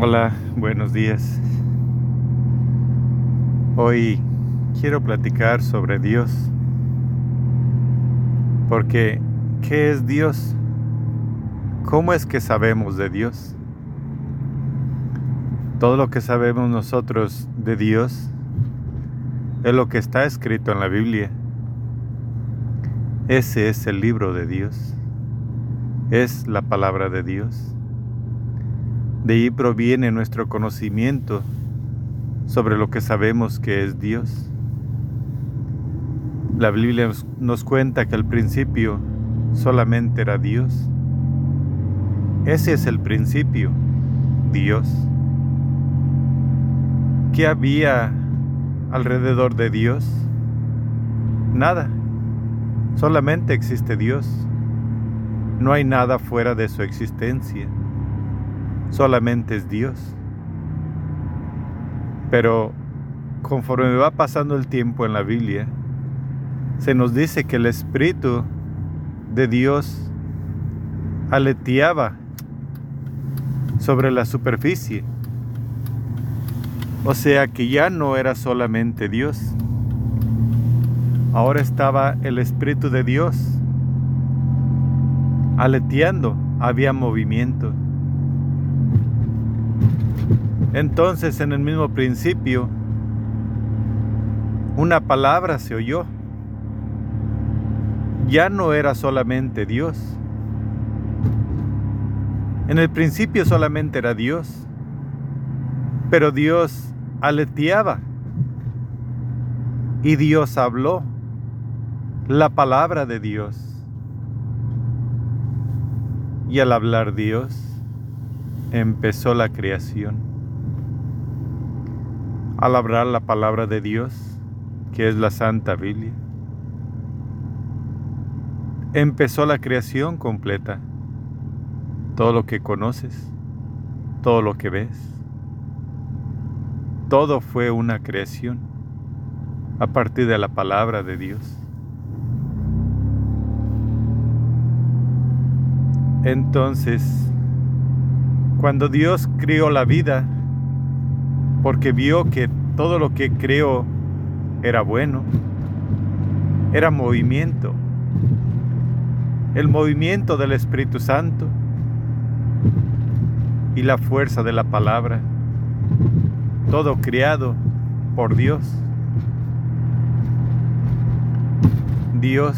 Hola, buenos días. Hoy quiero platicar sobre Dios. Porque, ¿qué es Dios? ¿Cómo es que sabemos de Dios? Todo lo que sabemos nosotros de Dios es lo que está escrito en la Biblia. Ese es el libro de Dios. Es la palabra de Dios. De ahí proviene nuestro conocimiento sobre lo que sabemos que es Dios. La Biblia nos cuenta que al principio solamente era Dios. Ese es el principio, Dios. ¿Qué había alrededor de Dios? Nada. Solamente existe Dios. No hay nada fuera de su existencia. Solamente es Dios. Pero conforme va pasando el tiempo en la Biblia, se nos dice que el Espíritu de Dios aleteaba sobre la superficie. O sea que ya no era solamente Dios, Ahora estaba el Espíritu de Dios aleteando, había movimiento. Entonces en el mismo principio, una palabra se oyó. Ya no era solamente Dios. En el principio solamente era Dios, pero Dios aleteaba y Dios habló la palabra de Dios. Y al hablar Dios, empezó la creación. Al hablar la palabra de Dios, que es la Santa Biblia, empezó la creación completa. Todo lo que conoces, todo lo que ves, todo fue una creación a partir de la palabra de Dios. Entonces, cuando Dios crió la vida, porque vio que todo lo que creó era bueno, era movimiento, el movimiento del Espíritu Santo y la fuerza de la palabra, todo criado por Dios. Dios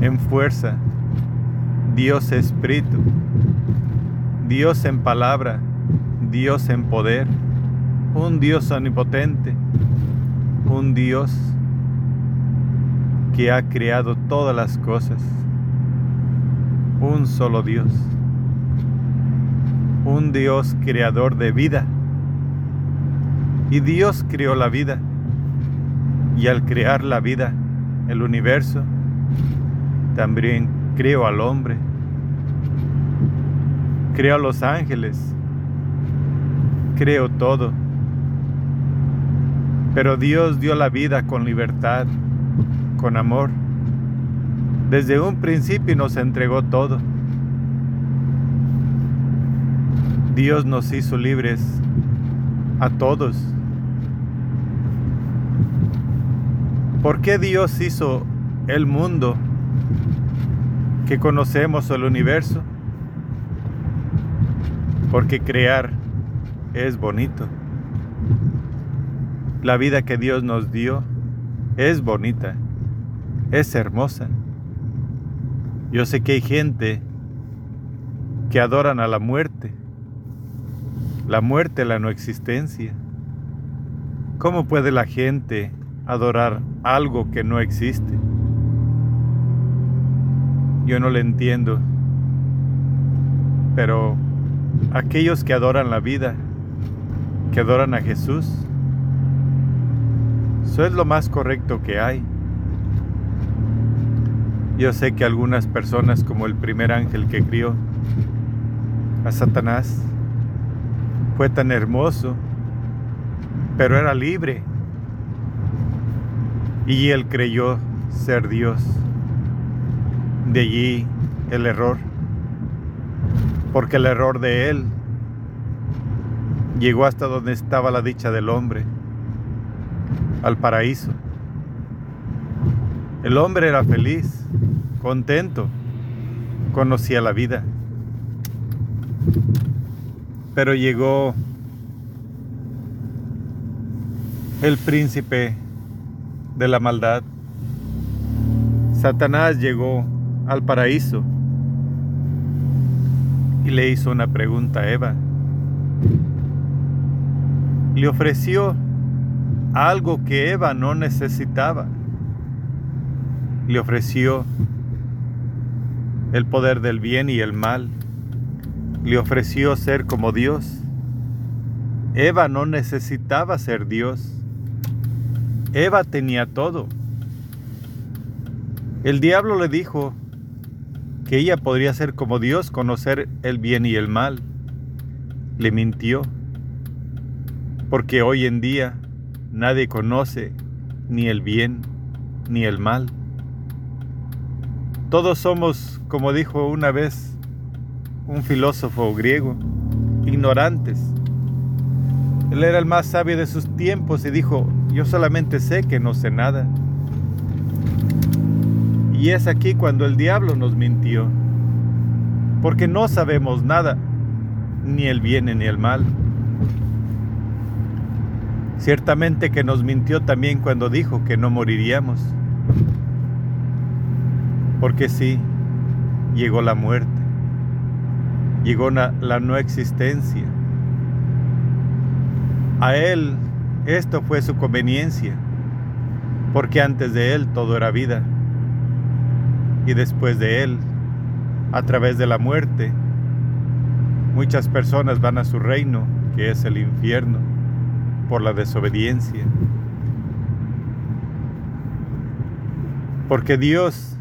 en fuerza Dios Espíritu, Dios en palabra, Dios en poder, un Dios omnipotente, un Dios que ha creado todas las cosas, un solo Dios, un Dios creador de vida. Y Dios creó la vida, y al crear la vida, el universo, también creó al hombre, creo a los ángeles, creo todo. Pero Dios dio la vida con libertad, con amor. Desde un principio nos entregó todo. Dios nos hizo libres a todos. ¿Por qué Dios hizo el mundo que conocemos el universo? Porque crear es bonito. La vida que Dios nos dio es bonita, es hermosa. Yo sé que hay gente que adoran a la muerte, la muerte, la no existencia. ¿Cómo puede la gente adorar algo que no existe? Yo no le entiendo, pero aquellos que adoran la vida, que adoran a Jesús, eso es lo más correcto que hay. Yo sé que algunas personas, como el primer ángel que crió a Satanás, fue tan hermoso, pero era libre. Y él creyó ser Dios. De allí el error porque el error de él Llegó hasta donde estaba la dicha del hombre, al paraíso. El hombre era feliz, contento, conocía la vida. Pero llegó el príncipe de la maldad. Satanás llegó al paraíso y le hizo una pregunta a Eva. Le ofreció algo que Eva no necesitaba. Le ofreció el poder del bien y el mal. Le ofreció ser como Dios. Eva no necesitaba ser Dios. Eva tenía todo. El diablo le dijo que ella podría ser como Dios, conocer el bien y el mal. Le mintió, porque hoy en día nadie conoce ni el bien ni el mal. Todos somos, como dijo una vez un filósofo griego, ignorantes. Él era el más sabio de sus tiempos y dijo, yo solamente sé que no sé nada. Y es aquí cuando el diablo nos mintió, porque no sabemos nada, ni el bien ni el mal. Ciertamente que nos mintió también cuando dijo que no moriríamos, porque sí, llegó la muerte, llegó la, no existencia. A Él esto fue su conveniencia, porque antes de Él todo era vida, y después de Él, a través de la muerte, muchas personas van a su reino, que es el infierno, por la desobediencia. Porque Dios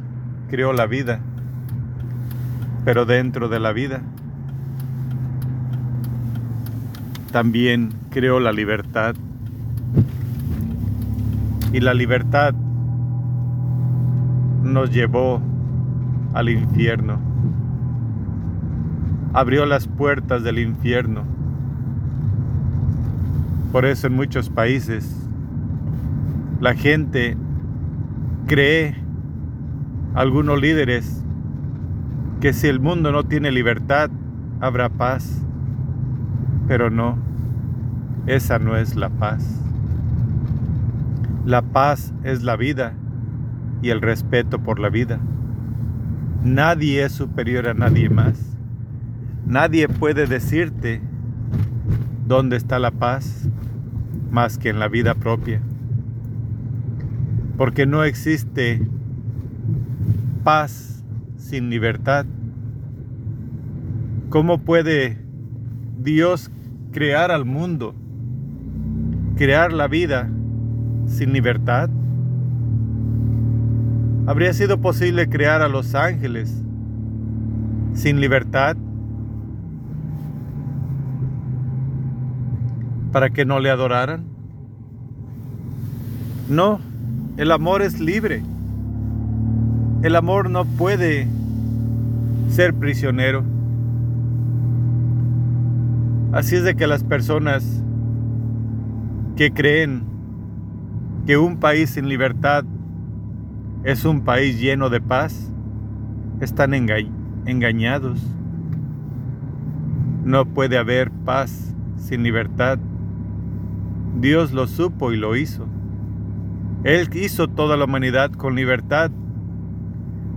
creó la vida, pero dentro de la vida también creó la libertad. Y la libertad nos llevó al infierno. Abrió las puertas del infierno. Por eso en muchos países la gente cree, algunos líderes, que si el mundo no tiene libertad, habrá paz. Pero no. Esa no es la paz. La paz es la vida y el respeto por la vida. Nadie es superior a nadie más. Nadie puede decirte dónde está la paz más que en la vida propia. Porque no existe paz sin libertad. ¿Cómo puede Dios crear al mundo crear la vida sin libertad? ¿Habría sido posible crear a los ángeles sin libertad? ¿Para que no le adoraran? No, el amor es libre. El amor no puede ser prisionero. Así es de que las personas que creen que un país sin libertad es un país lleno de paz, están engañados. No puede haber paz sin libertad. Dios lo supo y lo hizo. Él hizo toda la humanidad con libertad,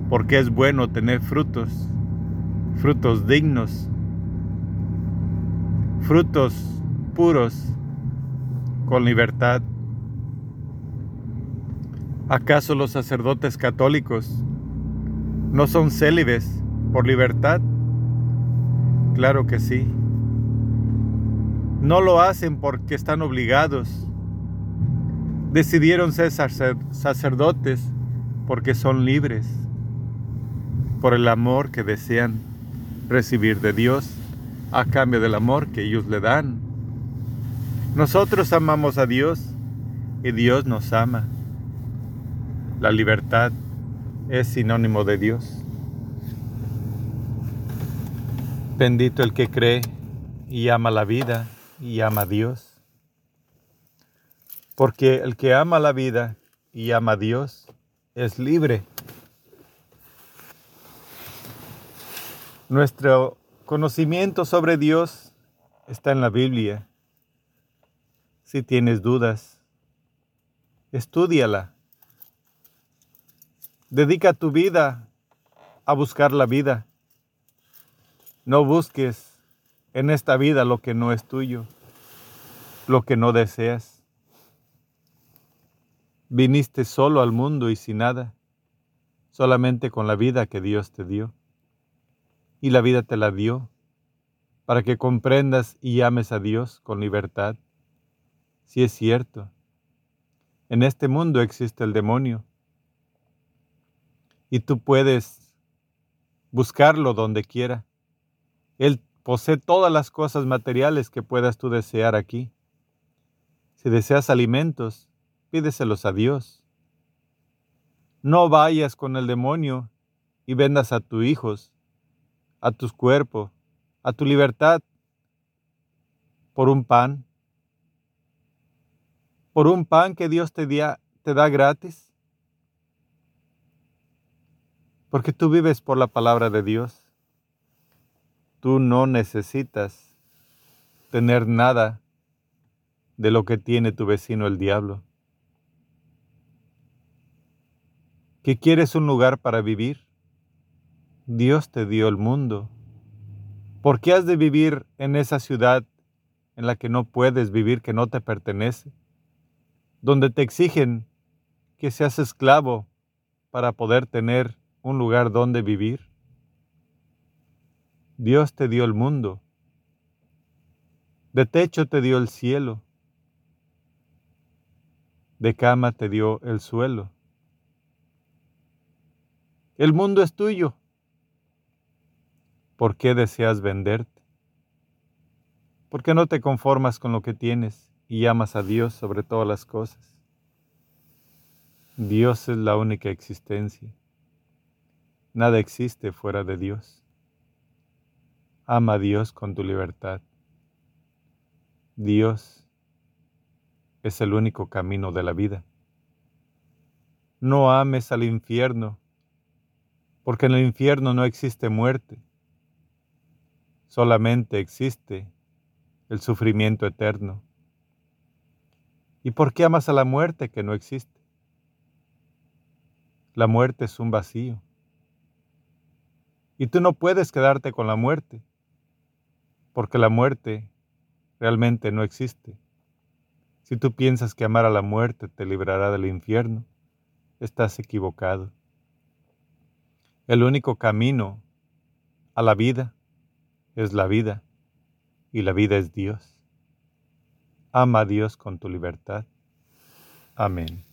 porque es bueno tener frutos, frutos dignos, frutos puros con libertad. ¿Acaso los sacerdotes católicos no son célibes por libertad? Claro que sí. No lo hacen porque están obligados. Decidieron ser sacerdotes porque son libres, por el amor que desean recibir de Dios a cambio del amor que ellos le dan. Nosotros amamos a Dios y Dios nos ama. La libertad es sinónimo de Dios. Bendito el que cree y ama la vida y ama a Dios. Porque el que ama la vida y ama a Dios es libre. Nuestro conocimiento sobre Dios está en la Biblia. Si tienes dudas, estudiala. Dedica tu vida a buscar la vida. No busques en esta vida lo que no es tuyo, lo que no deseas. Viniste solo al mundo y sin nada, solamente con la vida que Dios te dio. Y la vida te la dio para que comprendas y ames a Dios con libertad. Si es cierto, en este mundo existe el demonio y tú puedes buscarlo donde quiera. Él posee todas las cosas materiales que puedas tú desear aquí. Si deseas alimentos, pídeselos a Dios. No vayas con el demonio y vendas a tus hijos, a tus cuerpos, a tu libertad por un pan, por un pan que Dios te, te da gratis, porque tú vives por la palabra de Dios. Tú no necesitas tener nada de lo que tiene tu vecino el diablo. ¿Que quieres un lugar para vivir? Dios te dio el mundo ¿Por qué has de vivir en esa ciudad en la que no puedes vivir, que no te pertenece? Donde te exigen que seas esclavo para poder tener un lugar donde vivir. Dios te dio el mundo. De techo te dio el cielo. De cama te dio el suelo. El mundo es tuyo. ¿Por qué deseas venderte? ¿Por qué no te conformas con lo que tienes y amas a Dios sobre todas las cosas? Dios es la única existencia. Nada existe fuera de Dios. Ama a Dios con tu libertad. Dios es el único camino de la vida. No ames al infierno, porque en el infierno no existe muerte solamente existe el sufrimiento eterno. ¿Y por qué amas a la muerte que no existe? La muerte es un vacío. Y tú no puedes quedarte con la muerte, porque la muerte realmente no existe. Si tú piensas que amar a la muerte te librará del infierno, estás equivocado. El único camino a la vida es la vida y la vida es Dios. Ama a Dios con tu libertad. Amén.